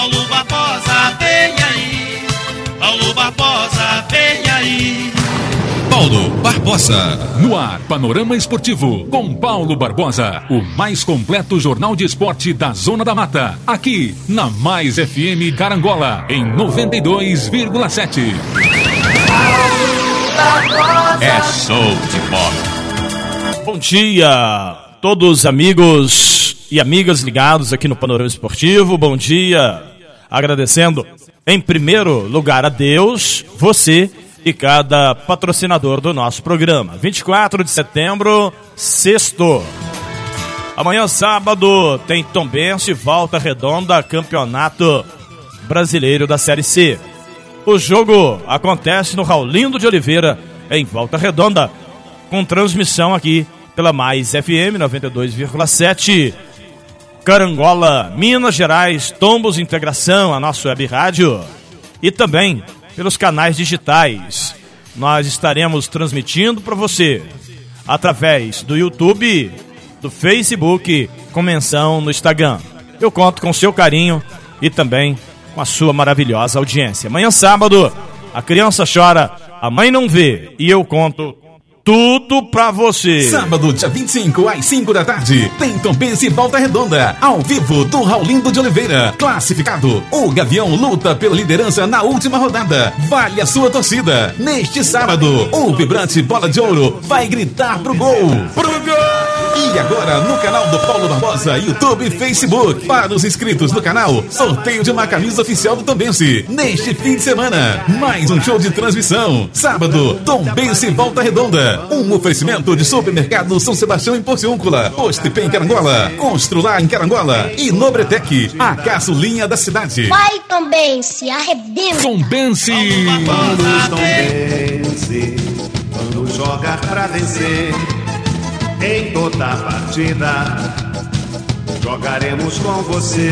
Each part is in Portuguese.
Paulo Barbosa, vem aí. Paulo Barbosa, vem aí. Paulo Barbosa. No ar, Panorama Esportivo, com Paulo Barbosa. O mais completo jornal de esporte da Zona da Mata. Aqui, na Mais FM Carangola, em 92,7. É show de bola. Bom dia, todos amigos e amigas ligados aqui no Panorama Esportivo. Bom dia. Agradecendo em primeiro lugar a Deus, você e cada patrocinador do nosso programa. 24 de setembro, sexto. Amanhã, sábado, tem Tombense, Volta Redonda, Campeonato Brasileiro da Série C. O jogo acontece no Raulindo de Oliveira, em Volta Redonda, com transmissão aqui pela Mais FM 92,7. Carangola, Minas Gerais, Tombos Integração, a nossa web rádio. E também pelos canais digitais. Nós estaremos transmitindo para você através do YouTube, do Facebook, com menção no Instagram. Eu conto com seu carinho e também com a sua maravilhosa audiência. Amanhã, sábado, a criança chora, a mãe não vê e eu conto tudo pra você. Sábado, dia 25, às 5 da tarde, tem Tombense e Volta Redonda, ao vivo do Raulindo de Oliveira. Classificado, o Gavião luta pela liderança na última rodada. Vale a sua torcida. Neste sábado, o vibrante Bola de Ouro vai gritar pro gol. Pro gol! E agora, no canal do Paulo Barbosa, YouTube e Facebook. Para os inscritos no canal, sorteio de uma camisa oficial do Tombense. Neste fim de semana, mais um show de transmissão. Sábado, Tombense Volta Redonda. Um oferecimento de supermercado São Sebastião em Porciúncula, Postepê em Carangola, Constrular em Carangola e Nobretec, a caçulinha da cidade. Vai, Tombense, arrebenta. Tombense. Vence quando jogar pra vencer em toda partida. Jogaremos com você.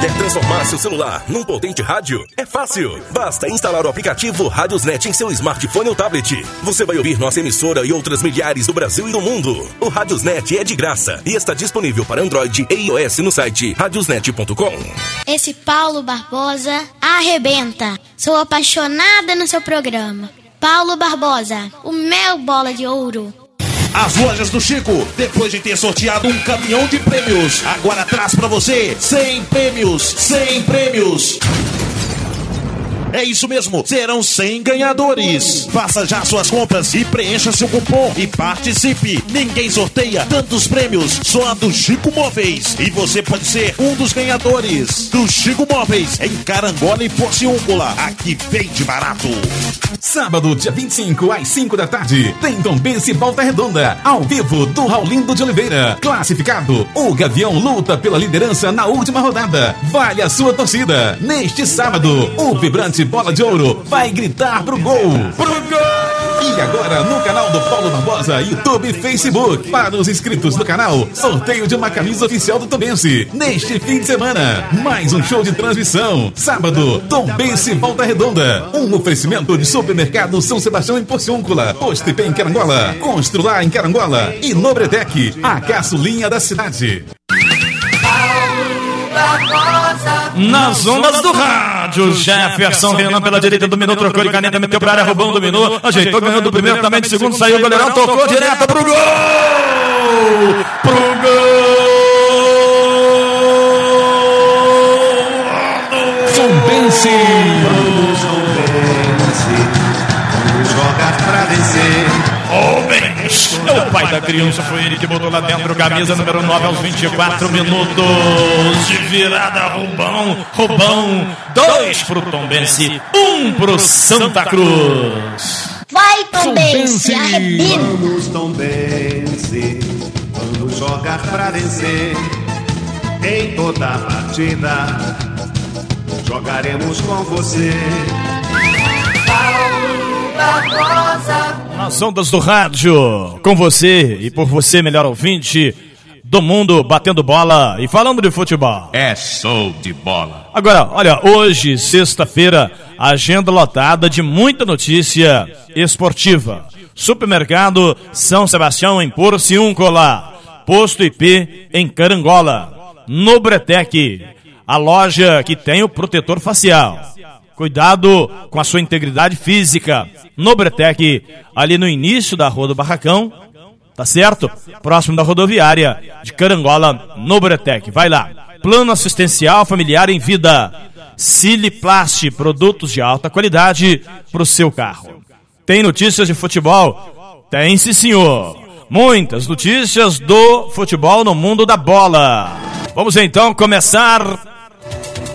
Quer transformar seu celular num potente rádio? É fácil. Basta instalar o aplicativo Radiosnet em seu smartphone ou tablet. Você vai ouvir nossa emissora e outras milhares do Brasil e do mundo. O Radiosnet é de graça e está disponível para Android e iOS no site radiosnet.com. Esse Paulo Barbosa arrebenta. Sou apaixonada no seu programa. Paulo Barbosa, o meu bola de ouro. As lojas do Chico, depois de ter sorteado um caminhão de prêmios, agora traz pra você 100 prêmios, 100 prêmios. É isso mesmo, serão 100 ganhadores. Faça já suas compras e preencha seu cupom e participe. Ninguém sorteia tantos prêmios, só a do Chico Móveis. E você pode ser um dos ganhadores do Chico Móveis em Carangola e Porciúncula. Aqui vende barato. Sábado, dia 25, às 5 da tarde, tem Tombense Volta Redonda, ao vivo do Raulindo de Oliveira. Classificado, o Gavião luta pela liderança na última rodada. Vale a sua torcida. Neste sábado, o vibrante Bola de Ouro vai gritar pro gol. Pro gol! E agora, no canal do Paulo Barbosa, YouTube e Facebook. Para os inscritos no canal, sorteio de uma camisa oficial do Tombense. Neste fim de semana, mais um show de transmissão. Sábado, Tombense Volta Redonda. Um oferecimento de supermercado São Sebastião em Porciúncula, Postepê em Carangola, Constrular em Carangola e Nobretec, a caçulinha da cidade. Nas ondas do rádio, Jefferson Renan pela direita dominou, trocou de caneta, meteu pra área, roubando, dominou, ajeitou, ganhou do primeiro, também de segundo, saiu o goleirão, tocou direto pro gol! Pro gol! É o pai da criança, foi ele que botou lá dentro camisa número 9 aos 24 minutos de virada, Rubão, Rubão, dois pro Tombense, um pro Santa Cruz. Vai, Tombense, Tombense. arrebenta. Vamos, quando jogar pra vencer em toda partida. Jogaremos com você. Nas ondas do rádio, com você e por você, melhor ouvinte do mundo, batendo bola e falando de futebol. É show de bola. Agora, olha, hoje, sexta-feira, agenda lotada de muita notícia esportiva. Supermercado São Sebastião em Porciúncula. Posto IP em Carangola. Nobretec. a loja que tem o protetor facial. Cuidado com a sua integridade física. Nobretec, ali no início da Rua do Barracão, tá certo? Próximo da rodoviária de Carangola, Nobretec. Vai lá. Plano assistencial familiar em vida. Siliplast, produtos de alta qualidade para o seu carro. Tem notícias de futebol? Tem sim, senhor. Muitas notícias do futebol no mundo da bola. Vamos então começar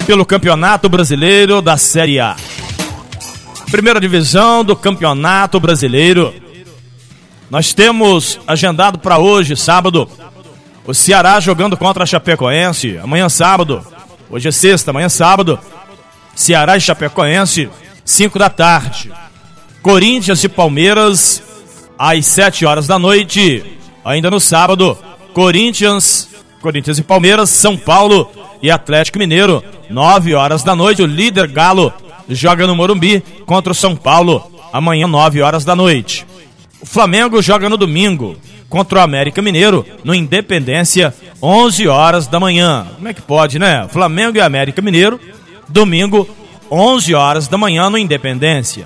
pelo Campeonato Brasileiro da Série A. Primeira divisão do Campeonato Brasileiro. Nós temos agendado para hoje, sábado, o Ceará jogando contra a Chapecoense. Amanhã, sábado. Hoje é sexta, amanhã, sábado. Ceará e Chapecoense, 5 da tarde. Corinthians e Palmeiras, às 7 horas da noite. Ainda no sábado, Corinthians, Corinthians e Palmeiras, São Paulo e Atlético Mineiro, 9 horas da noite. O líder Galo joga no Morumbi contra o São Paulo, amanhã, 9 horas da noite. O Flamengo joga no domingo contra o América Mineiro, no Independência, 11 horas da manhã. Como é que pode, né? Flamengo e América Mineiro, domingo, 11 horas da manhã, no Independência.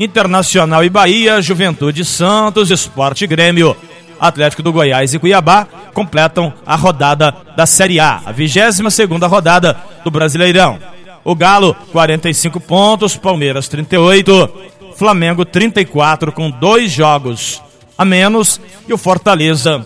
Internacional e Bahia, Juventude Santos, Esporte Grêmio, Atlético do Goiás e Cuiabá completam a rodada da Série A, a 22 segunda rodada do Brasileirão. O Galo, 45 pontos, Palmeiras, 38, Flamengo, 34, com dois jogos a menos, e o Fortaleza,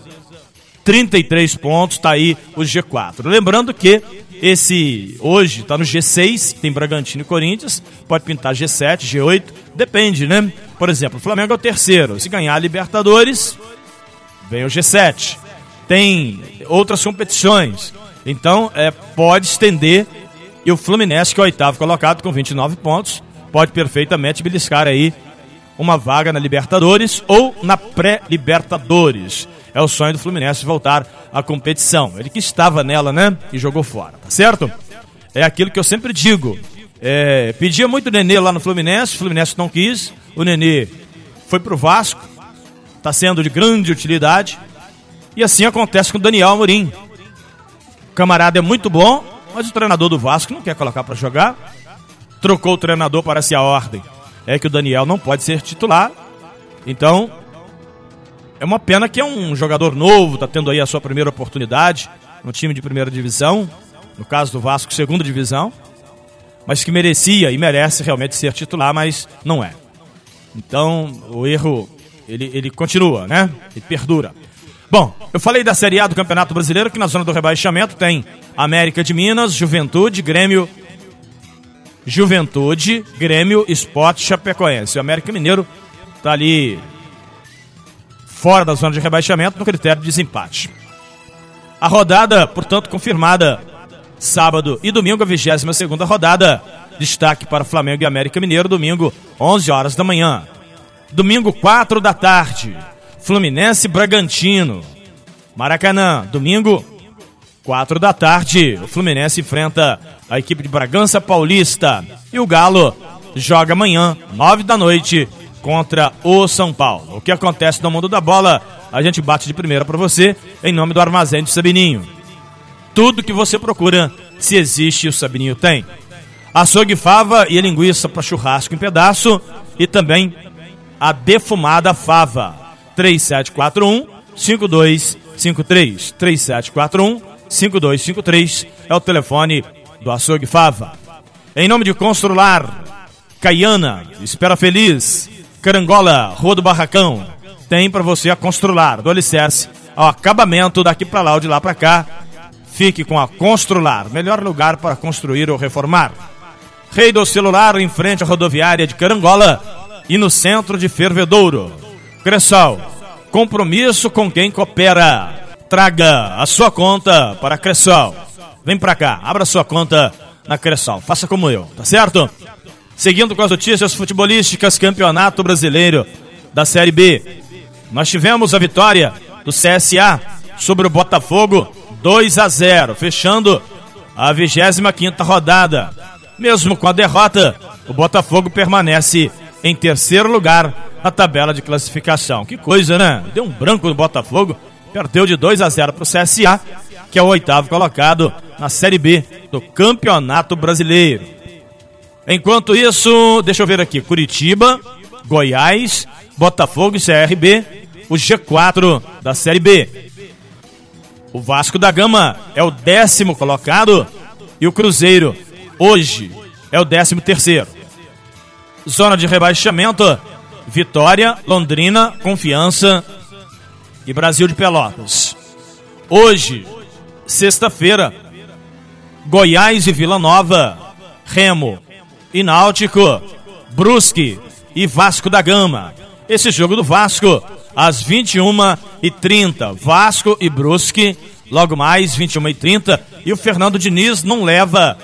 33 pontos, tá aí o G4. Lembrando que esse hoje está no G6, tem Bragantino e Corinthians, pode pintar G7, G8, depende, né? Por exemplo, o Flamengo é o terceiro. Se ganhar a Libertadores, vem o G7. Tem outras competições. Então, é, pode estender. E o Fluminense, que é o oitavo colocado com 29 pontos, pode perfeitamente beliscar aí uma vaga na Libertadores ou na pré-Libertadores. É o sonho do Fluminense voltar à competição. Ele que estava nela, né? E jogou fora, tá certo? É aquilo que eu sempre digo. É, pedia muito o Nenê lá no Fluminense, o Fluminense não quis. O Nenê foi pro Vasco, está sendo de grande utilidade. E assim acontece com o Daniel Amorim. O camarada é muito bom, mas o treinador do Vasco não quer colocar para jogar. Trocou o treinador para se a ordem. É que o Daniel não pode ser titular. Então, é uma pena que é um jogador novo, está tendo aí a sua primeira oportunidade no time de primeira divisão, no caso do Vasco, segunda divisão, mas que merecia e merece realmente ser titular, mas não é. Então, o erro ele, ele continua, né? Ele perdura. Bom, eu falei da Série A do Campeonato Brasileiro, que na zona do rebaixamento tem América de Minas, Juventude, Grêmio. Juventude, Grêmio, Sport, Chapecoense. O América Mineiro tá ali fora da zona de rebaixamento no critério de desempate. A rodada, portanto, confirmada sábado e domingo, a 22 segunda rodada. Destaque para Flamengo e América Mineiro, domingo, 11 horas da manhã. Domingo, 4 da tarde. Fluminense Bragantino. Maracanã, domingo, 4 da tarde. O Fluminense enfrenta a equipe de Bragança Paulista. E o Galo joga amanhã, 9 da noite, contra o São Paulo. O que acontece no mundo da bola, a gente bate de primeira para você, em nome do Armazém do Sabininho. Tudo que você procura, se existe, o Sabininho tem. Açougue fava e linguiça para churrasco em pedaço e também a defumada fava. 3741 5253. 3741 5253 é o telefone do Açougue Fava. Em nome de Constrular, Caiana, Espera Feliz, Carangola, Rua do Barracão, tem para você a Constrular, do alicerce ao acabamento daqui para lá ou de lá para cá. Fique com a Constrular, melhor lugar para construir ou reformar. Rei do Celular, em frente à rodoviária de Carangola, e no centro de Fervedouro. Cressol, compromisso com quem coopera. Traga a sua conta para a Cressol. Vem para cá, abra sua conta na Cressol. Faça como eu, tá certo? Seguindo com as notícias futebolísticas, Campeonato Brasileiro da Série B. Nós tivemos a vitória do CSA sobre o Botafogo 2 a 0, fechando a 25ª rodada. Mesmo com a derrota, o Botafogo permanece em terceiro lugar na tabela de classificação. Que coisa, né? Deu um branco no Botafogo, perdeu de 2 a 0 para o CSA, que é o oitavo colocado na Série B do Campeonato Brasileiro. Enquanto isso, deixa eu ver aqui: Curitiba, Goiás, Botafogo e CRB, o G4 da Série B. O Vasco da Gama é o décimo colocado e o Cruzeiro, hoje, é o décimo terceiro. Zona de rebaixamento: Vitória, Londrina, Confiança e Brasil de Pelotas. Hoje, sexta-feira, Goiás e Vila Nova, Remo e Náutico, Brusque e Vasco da Gama. Esse jogo do Vasco, às 21h30. Vasco e Brusque, logo mais, 21h30. E o Fernando Diniz não leva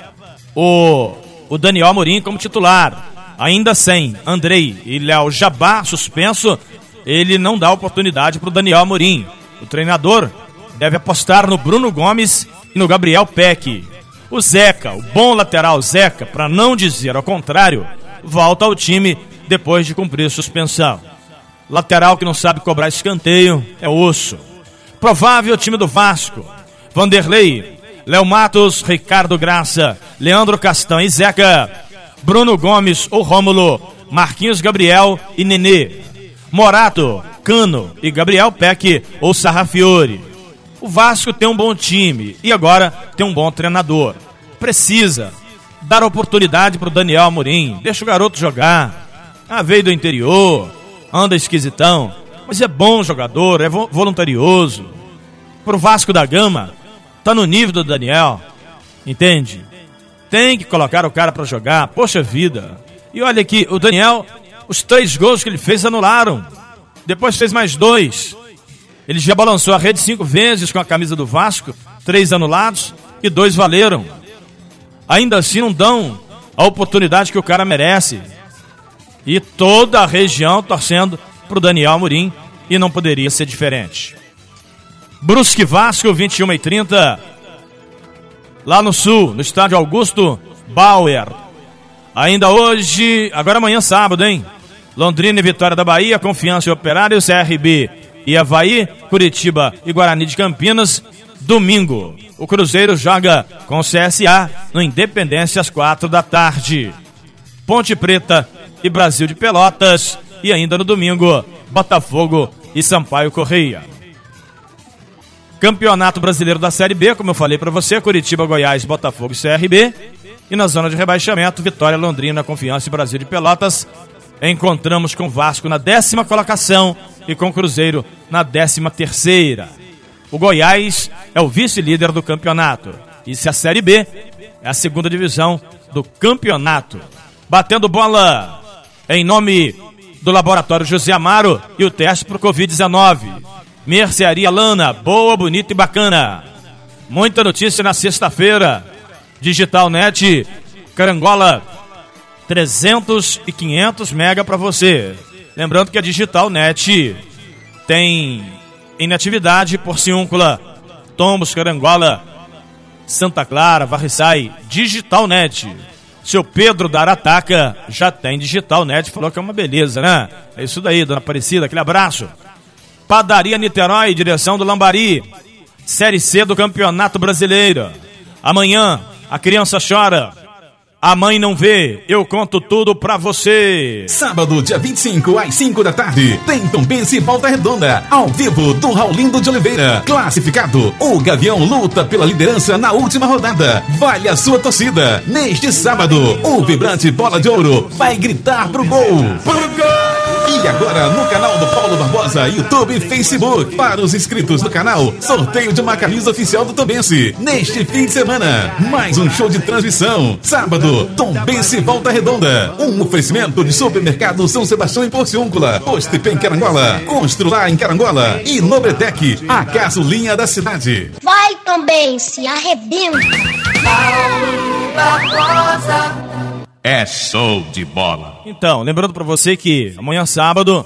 o, o Daniel Amorim como titular. Ainda sem Andrei e Léo Jabá suspenso, ele não dá oportunidade para o Daniel Amorim. O treinador deve apostar no Bruno Gomes e no Gabriel Peck. O Zeca, o bom lateral Zeca, para não dizer ao contrário, volta ao time depois de cumprir suspensão. Lateral que não sabe cobrar escanteio é osso. Provável time do Vasco: Vanderlei, Léo Matos, Ricardo Graça, Leandro Castan e Zeca, Bruno Gomes ou Rômulo, Marquinhos Gabriel e Nenê, Morato, Cano e Gabriel Peck ou Sarrafiore. O Vasco tem um bom time e agora tem um bom treinador. Precisa dar oportunidade para o Daniel Amorim. Deixa o garoto jogar. Ah, veio do interior, anda esquisitão, mas é bom jogador, é voluntarioso. Pro Vasco da Gama, tá no nível do Daniel, entende? Tem que colocar o cara para jogar, poxa vida. E olha aqui, o Daniel, os três gols que ele fez anularam. Depois fez mais dois. Ele já balançou a rede cinco vezes com a camisa do Vasco, três anulados e dois valeram. Ainda assim não dão a oportunidade que o cara merece. E toda a região torcendo pro Daniel Amorim e não poderia ser diferente. Brusque Vasco, 21 e 30 Lá no sul, no estádio Augusto Bauer. Ainda hoje, agora amanhã sábado, hein? Londrina e Vitória da Bahia, Confiança e Operário, CRB e Havaí, Curitiba e Guarani de Campinas. Domingo, o Cruzeiro joga com o CSA no Independência às quatro da tarde. Ponte Preta e Brasil de Pelotas. E ainda no domingo, Botafogo e Sampaio Correia. Campeonato Brasileiro da Série B, como eu falei para você, Curitiba, Goiás, Botafogo e CRB. E na zona de rebaixamento, Vitória, Londrina, Confiança e Brasil de Pelotas. Encontramos com Vasco na décima colocação e com Cruzeiro na décima terceira. O Goiás é o vice-líder do campeonato. E se a Série B é a segunda divisão do campeonato. Batendo bola em nome do Laboratório José Amaro e o teste para o Covid-19. Mercearia Lana, boa, bonita e bacana. Muita notícia na sexta-feira. Digital Net, Carangola, 300 e 500 mega para você. Lembrando que a Digital Net tem inatividade Porciúncula, Tombos, Carangola, Santa Clara, Varriçai, Digital Net. Seu Pedro da Arataca já tem Digital Net, falou que é uma beleza, né? É isso daí, dona Aparecida, aquele abraço. Padaria Niterói, direção do Lambari. Série C do Campeonato Brasileiro. Amanhã, a criança chora. A mãe não vê, eu conto tudo pra você. Sábado, dia 25, às 5 da tarde, tem Tombense e Volta Redonda, ao vivo do Raulindo de Oliveira. Classificado, o Gavião luta pela liderança na última rodada. Vale a sua torcida. Neste sábado, o vibrante Bola de Ouro vai gritar pro gol. Pro gol! E agora no canal do Paulo Barbosa, YouTube e Facebook. Para os inscritos do canal, sorteio de uma camisa oficial do Tombense. Neste fim de semana, mais um show de transmissão. Sábado, Tombense Volta Redonda. Um oferecimento de supermercado São Sebastião em Porciúncula. Postepem Carangola. Constrular em Carangola. E Nobretec, a gasolina da cidade. Vai Tombense, arrebenta. Paulo Barbosa. É show de bola. Então, lembrando para você que amanhã sábado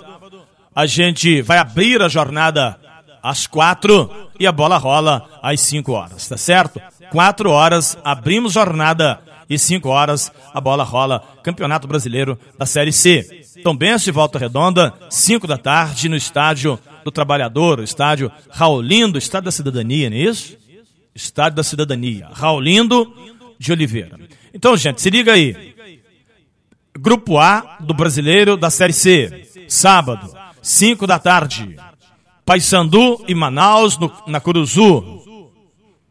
a gente vai abrir a jornada às quatro e a bola rola às cinco horas, tá certo? Quatro horas, abrimos jornada e cinco horas a bola rola Campeonato Brasileiro da Série C. Também se volta redonda, cinco da tarde no estádio do Trabalhador, o estádio Raulindo, estádio da Cidadania, não é isso? Estádio da Cidadania. Raulindo de Oliveira. Então, gente, se liga aí. Grupo A do Brasileiro da Série C. Sábado, 5 da tarde. Paysandu e Manaus no, na Curuzu.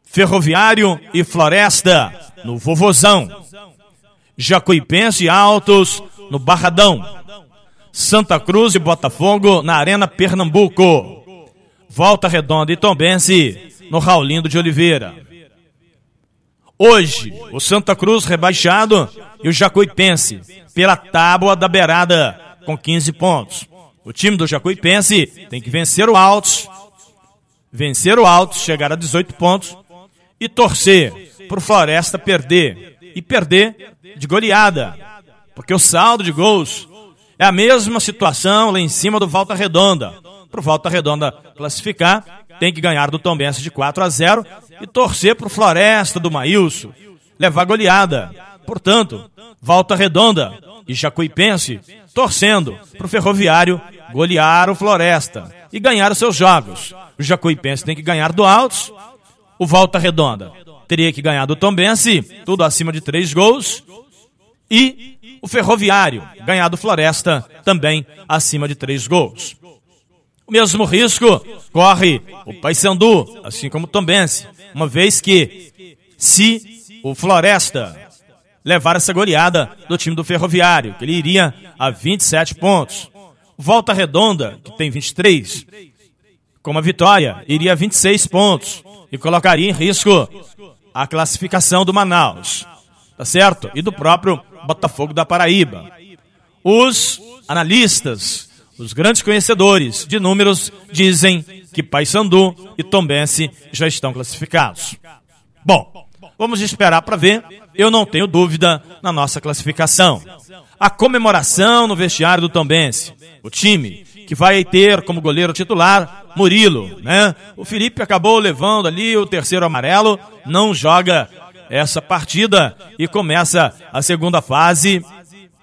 Ferroviário e Floresta no Vovozão. Jacuipense e Altos no Barradão. Santa Cruz e Botafogo na Arena Pernambuco. Volta Redonda e Tombense no Raulindo de Oliveira. Hoje, o Santa Cruz rebaixado e o Jacuipense pela tábua da beirada com 15 pontos. O time do Jacuipense tem que vencer o Altos, vencer o Altos, chegar a 18 pontos e torcer pro Floresta perder e perder de goleada, porque o saldo de gols é a mesma situação lá em cima do Volta Redonda. Pro Volta Redonda classificar, tem que ganhar do Tombense de 4 a 0 e torcer pro Floresta do Maílson levar goleada. Portanto, Volta Redonda e Jacuipense torcendo pro Ferroviário golear o Floresta e ganhar os seus jogos. O Jacuipense tem que ganhar do Altos, o Volta Redonda teria que ganhar do Tombense, tudo acima de três gols, e o Ferroviário ganhar do Floresta, também acima de três gols. O mesmo risco corre o Paysandu, assim como o Tombense, uma vez que se o Floresta levar essa goleada do time do Ferroviário, que ele iria a 27 pontos. Volta Redonda, que tem 23, com uma vitória, iria a 26 pontos e colocaria em risco a classificação do Manaus, tá certo? E do próprio Botafogo da Paraíba. Os analistas, os grandes conhecedores de números dizem que Paysandu e Tombense já estão classificados. Bom, vamos esperar para ver. Eu não tenho dúvida na nossa classificação. A comemoração no vestiário do Tombense, o time que vai ter como goleiro titular Murilo, né? O Felipe acabou levando ali o terceiro amarelo, não joga essa partida e começa a segunda fase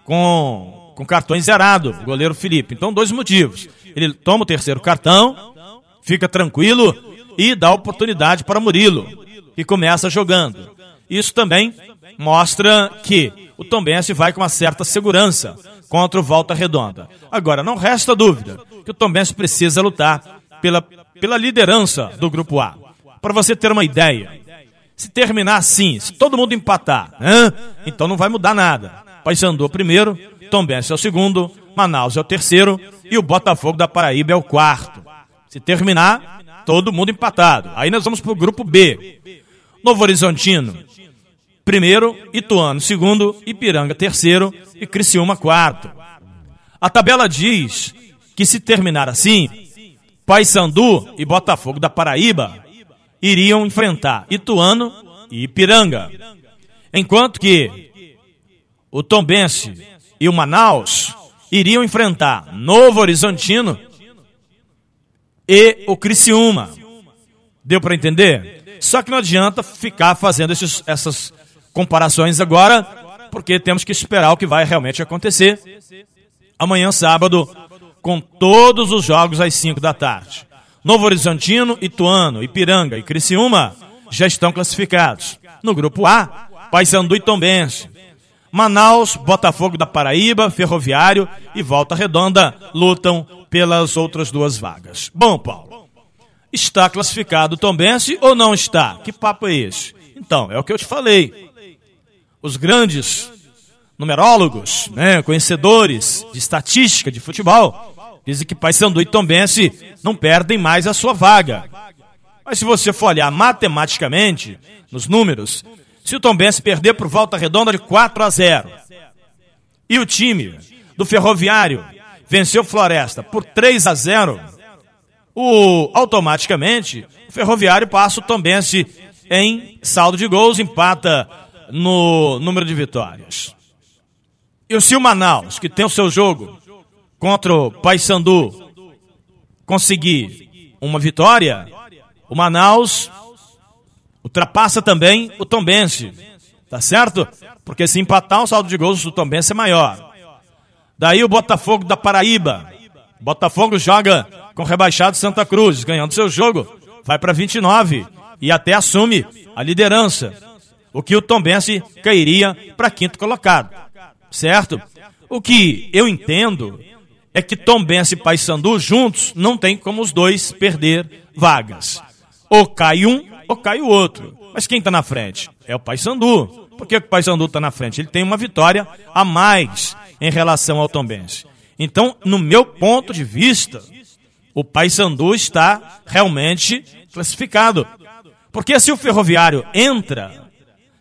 com, com cartões zerado, o goleiro Felipe. Então, dois motivos. Ele toma o terceiro cartão, fica tranquilo e dá oportunidade para Murilo, que começa jogando. Isso também mostra que o Tombense vai com uma certa segurança contra o Volta Redonda. Agora, não resta dúvida que o Tombense precisa lutar pela, pela liderança do Grupo A. Para você ter uma ideia, se terminar assim, se todo mundo empatar, né, então não vai mudar nada. Paysandu é o primeiro, Tombense é o segundo, Manaus é o terceiro e o Botafogo da Paraíba é o quarto. Se terminar, todo mundo empatado. Aí nós vamos para o grupo B. Novo Horizontino, primeiro, Ituano, segundo, Ipiranga, terceiro e Criciúma, quarto. A tabela diz que se terminar assim, Paysandu e Botafogo da Paraíba iriam enfrentar Ituano e Ipiranga. Enquanto que o Tombense e o Manaus iriam enfrentar Novo Horizontino e o Criciúma. Deu para entender? Só que não adianta ficar fazendo esses, essas comparações agora, porque temos que esperar o que vai realmente acontecer amanhã, sábado, com todos os jogos às 5 da tarde. Novo Horizontino, Ituano, Ipiranga e Criciúma já estão classificados. No grupo A, Paysandu e Tombense. Manaus, Botafogo da Paraíba, Ferroviário e Volta Redonda lutam pelas outras duas vagas. Bom, Paulo, está classificado o Tombense ou não está? Que papo é esse? Então, é o que eu te falei os grandes numerólogos, né, conhecedores de estatística de futebol, dizem que Paysandu e Tombense não perdem mais a sua vaga. Mas se você for olhar matematicamente nos números, se o Tombense perder por volta redonda de 4 a 0 e o time do Ferroviário venceu Floresta por 3 a 0, o automaticamente o Ferroviário passa o Tombense em saldo de gols, empata no número de vitórias. E se o Manaus, que tem o seu jogo contra o Paysandu, conseguir uma vitória, o Manaus ultrapassa também o Tombense. Tá certo? Porque se empatar, o saldo de gols do Tombense é maior. Daí o Botafogo da Paraíba. Botafogo joga com rebaixado Santa Cruz, ganhando seu jogo, vai para 29 e até assume a liderança, o que o Tombense cairia para quinto colocado, certo? O que eu entendo é que Tombense e Paysandu juntos não tem como os dois perder vagas. Ou cai um, ou cai o outro. Mas quem está na frente? É o Paysandu. Por que o Paysandu está na frente? Ele tem uma vitória a mais em relação ao Tombense. Então, no meu ponto de vista, o Paysandu está realmente classificado. Porque se o Ferroviário entra,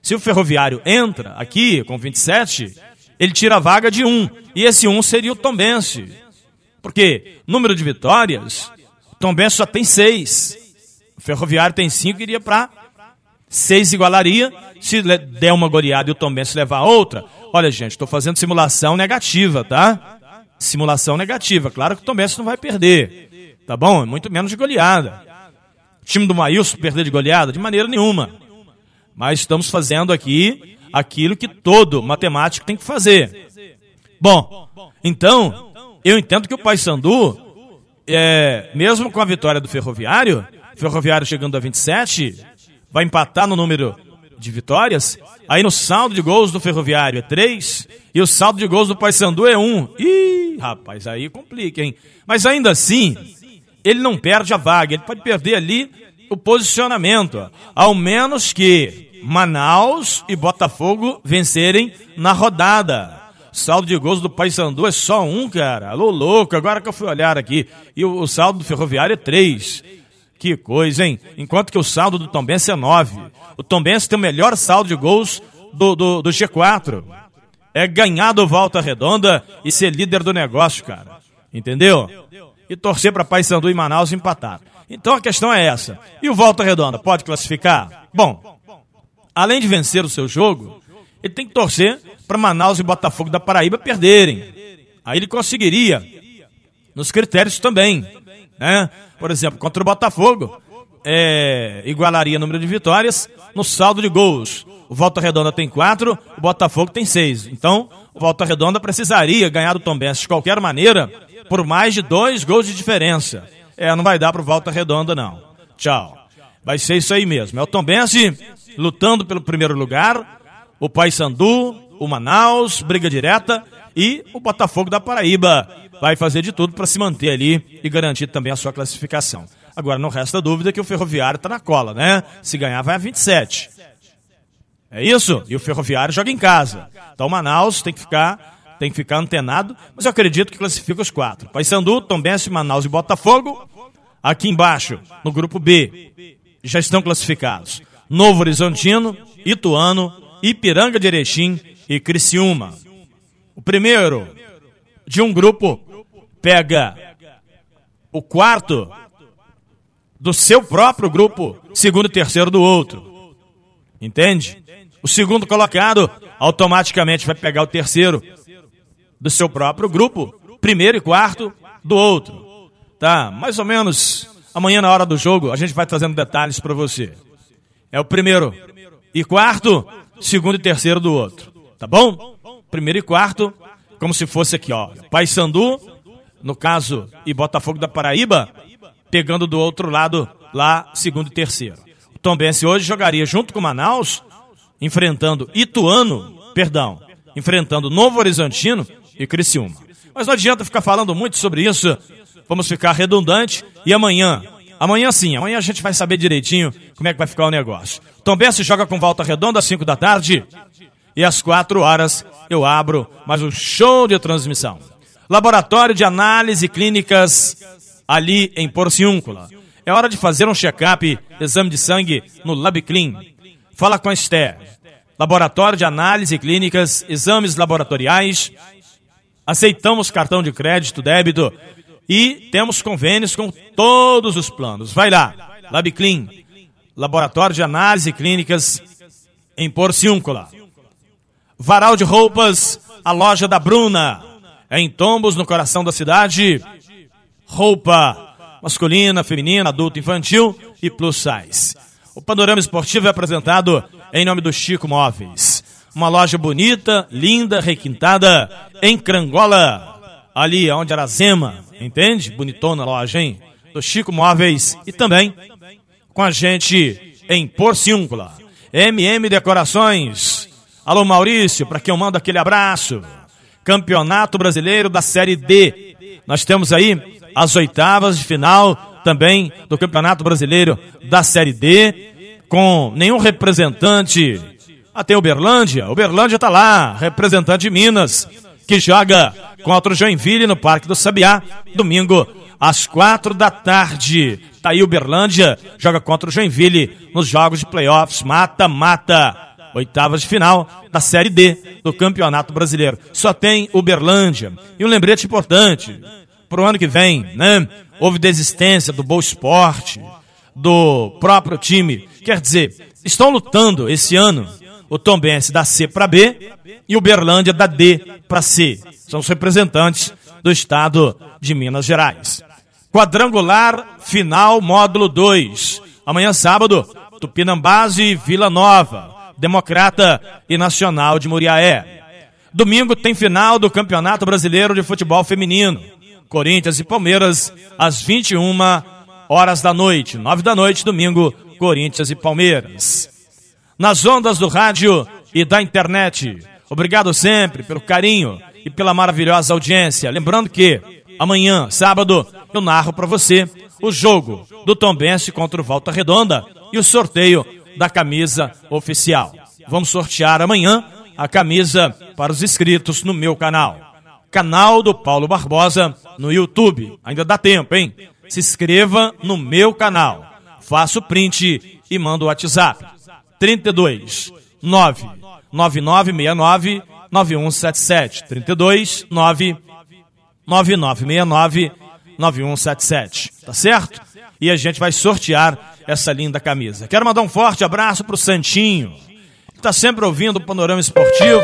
se o Ferroviário entra aqui com 27, ele tira a vaga de um. E esse um seria o Tombense. Porque número de vitórias, o Tombense só tem seis. Ferroviário tem cinco, iria para seis igualaria. Se der uma goleada e o Tombense levar outra, olha gente, estou fazendo simulação negativa, tá? Simulação negativa. Claro que o Tombense não vai perder, tá bom? Muito menos de goleada. O time do Maílson perder de goleada? De maneira nenhuma. Mas estamos fazendo aqui aquilo que todo matemático tem que fazer. Bom, então, eu entendo que o Paysandu, é, mesmo com a vitória do Ferroviário, Ferroviário chegando a 27, vai empatar no número de vitórias. Aí no saldo de gols do Ferroviário é 3 e o saldo de gols do Paysandu é 1. Ih, rapaz, aí complica, hein? Mas ainda assim, ele não perde a vaga, ele pode perder ali o posicionamento, ao menos que Manaus e Botafogo vencerem na rodada. Saldo de gols do Paysandu é só um, cara. Alô, louco, agora que eu fui olhar aqui. E o, o saldo do Ferroviário é três. Que coisa, hein? Enquanto que o saldo do Tombense é nove. O Tombense tem o melhor saldo de gols do, do, do G4. É ganhar do Volta Redonda e ser líder do negócio, cara. Entendeu? E torcer para Paysandu e Manaus empatar. Então a questão é essa. E o Volta Redonda pode classificar? Bom, além de vencer o seu jogo, ele tem que torcer para Manaus e Botafogo da Paraíba perderem. Aí ele conseguiria, nos critérios também. Né? Por exemplo, contra o Botafogo, é, igualaria o número de vitórias no saldo de gols. O Volta Redonda tem quatro, o Botafogo tem seis. Então, o Volta Redonda precisaria ganhar do Tombense de qualquer maneira por mais de dois gols de diferença. É, não vai dar pro Volta Redonda, não. Tchau. Vai ser isso aí mesmo. É o Tombense lutando pelo primeiro lugar, o Paysandu, o Manaus, briga direta, e o Botafogo da Paraíba vai fazer de tudo para se manter ali e garantir também a sua classificação. Agora, não resta dúvida que o Ferroviário está na cola, né? Se ganhar, vai a 27. É isso? E o Ferroviário joga em casa. Então Manaus tem que ficar, tem que ficar antenado, mas eu acredito que classifica os quatro. Paysandu, Tombense, Manaus e Botafogo. Aqui embaixo, no grupo B, já estão classificados. Novo Horizontino, Ituano, Ipiranga de Erechim e Criciúma. O primeiro de um grupo pega o quarto do seu próprio grupo, segundo e terceiro do outro. Entende? O segundo colocado automaticamente vai pegar o terceiro do seu próprio grupo, primeiro e quarto do outro. Tá? Mais ou menos amanhã na hora do jogo a gente vai trazendo detalhes para você. É o primeiro e quarto, segundo e terceiro do outro. Tá bom? Primeiro e quarto, como se fosse aqui, ó. Paysandu, no caso, e Botafogo da Paraíba, pegando do outro lado lá, segundo e terceiro. O Tombense hoje jogaria junto com Manaus, enfrentando Ituano, perdão, enfrentando Novo Horizontino e Criciúma. Mas não adianta ficar falando muito sobre isso, vamos ficar redundante e amanhã, amanhã sim, amanhã a gente vai saber direitinho como é que vai ficar o negócio. Tombense joga com volta redonda às 5 da tarde e às 4 horas eu abro mais um show de transmissão. Laboratório de Análise Clínicas ali em Porciúncula. É hora de fazer um check-up, exame de sangue no LabClean. Fala com a Esther. Laboratório de Análise Clínicas, exames laboratoriais. Aceitamos cartão de crédito, débito e temos convênios com todos os planos. Vai lá, LabClean, Laboratório de Análise Clínicas em Porciúncula. Varal de Roupas, a loja da Bruna, em Tombos, no coração da cidade. Roupa masculina, feminina, adulto, infantil e plus size. O panorama esportivo é apresentado em nome do Chico Móveis. Uma loja bonita, linda, requintada, em Crangola, ali onde era Zema, entende? Bonitona a loja, hein? Do Chico Móveis e também com a gente em Porciúncula. MM Decorações. Alô Maurício, para quem eu mando aquele abraço. Campeonato Brasileiro da Série D. Nós temos aí as oitavas de final também do Campeonato Brasileiro da Série D, com nenhum representante. Até Uberlândia, Uberlândia está lá, representante de Minas, que joga contra o Joinville no Parque do Sabiá, domingo às quatro da tarde. Tá aí Uberlândia, joga contra o Joinville nos jogos de playoffs, mata-mata. Oitavas de final da Série D do Campeonato Brasileiro. Só tem Uberlândia. E um lembrete importante para o ano que vem, né? Houve desistência do Boa Esporte, do próprio time. Quer dizer, estão lutando esse ano o Tom Benz da C para B e o Berlândia da D para C. São os representantes do estado de Minas Gerais. Quadrangular final módulo 2. Amanhã sábado, Tupinambás e Vila Nova, Democrata e Nacional de Muriaé. Domingo tem final do Campeonato Brasileiro de Futebol Feminino. Corinthians e Palmeiras às 21 horas da noite, 9 da noite, domingo, Corinthians e Palmeiras. Nas ondas do rádio e da internet. Obrigado sempre pelo carinho e pela maravilhosa audiência. Lembrando que amanhã, sábado, eu narro para você o jogo do Tombense contra o Volta Redonda e o sorteio da camisa oficial. Vamos sortear amanhã a camisa para os inscritos no meu canal. Canal do Paulo Barbosa no YouTube. Ainda dá tempo, hein? Se inscreva no meu canal. Faça o print e manda o WhatsApp. 32 9 9969 9177. 32 9 9969 9177. Tá certo? E a gente vai sortear essa linda camisa. Quero mandar um forte abraço pro Santinho, que tá sempre ouvindo o Panorama Esportivo.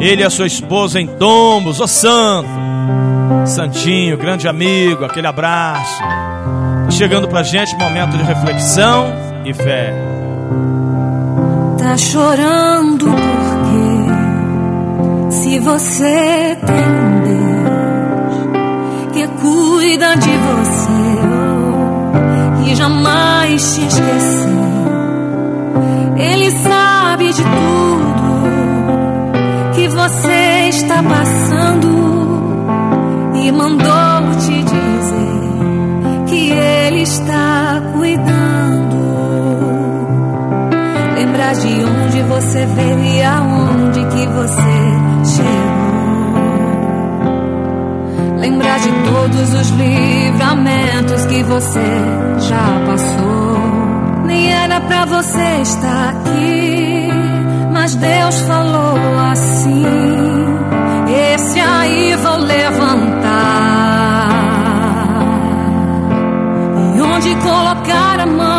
Ele e a sua esposa em Tombos, ô santo. Santinho, grande amigo, aquele abraço. Chegando pra gente, momento de reflexão e fé. Tá chorando porque se você tem Deus que cuida de você e jamais te esqueceu, Ele sabe de tudo que você está passando e mandou te dizer que Ele está cuidando. Lembrar de onde você veio e aonde que você chegou. Todos os livramentos que você já passou. Nem era pra você estar aqui, mas Deus falou assim: Esse aí vou levantar. E onde colocar a mão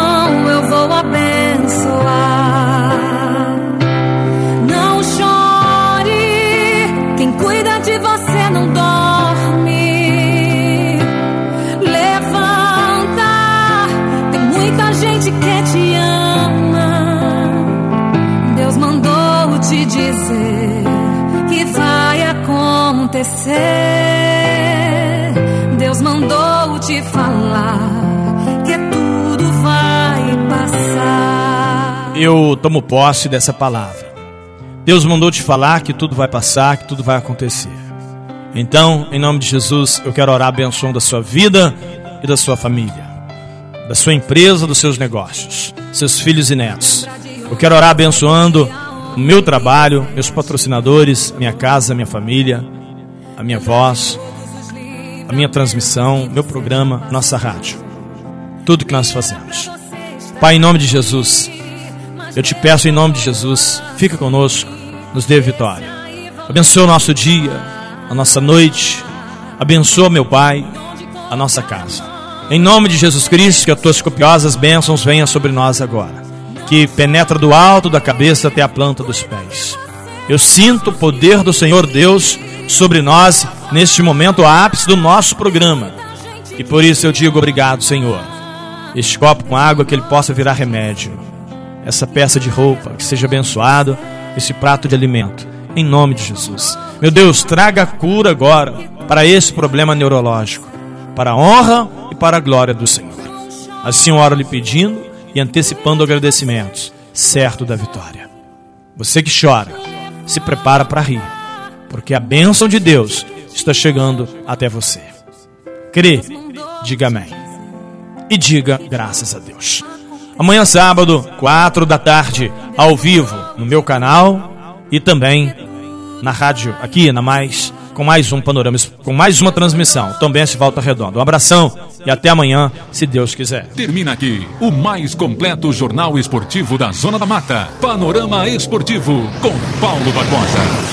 Deus mandou te falar que tudo vai passar. Eu tomo posse dessa palavra. Deus mandou te falar que tudo vai passar, que tudo vai acontecer. Então, em nome de Jesus, eu quero orar abençoando a sua vida e da sua família, da sua empresa, dos seus negócios, seus filhos e netos. Eu quero orar abençoando o meu trabalho, meus patrocinadores, minha casa, minha família, a minha voz, a minha transmissão, meu programa, nossa rádio. Tudo que nós fazemos. Pai, em nome de Jesus, eu te peço em nome de Jesus, fica conosco, nos dê vitória. Abençoa o nosso dia, a nossa noite. Abençoa, meu Pai, a nossa casa. Em nome de Jesus Cristo, que as tuas copiosas bênçãos venham sobre nós agora. Que penetra do alto da cabeça até a planta dos pés. Eu sinto o poder do Senhor Deus sobre nós neste momento, ápice do nosso programa. E por isso eu digo obrigado, Senhor. Este copo com água que ele possa virar remédio. Essa peça de roupa que seja abençoado, esse prato de alimento. Em nome de Jesus. Meu Deus, traga cura agora para esse problema neurológico, para a honra e para a glória do Senhor. Assim oro lhe pedindo e antecipando agradecimentos, certo da vitória. Você que chora, se prepara para rir, porque a bênção de Deus está chegando até você. Crê, diga amém. E diga graças a Deus. Amanhã, sábado, quatro da tarde, ao vivo, no meu canal e também na rádio, aqui na Mais, com mais um panorama, com mais uma transmissão. Também se volta redonda. Um abração e até amanhã, se Deus quiser. Termina aqui o mais completo jornal esportivo da Zona da Mata. Panorama Esportivo com Paulo Barbosa.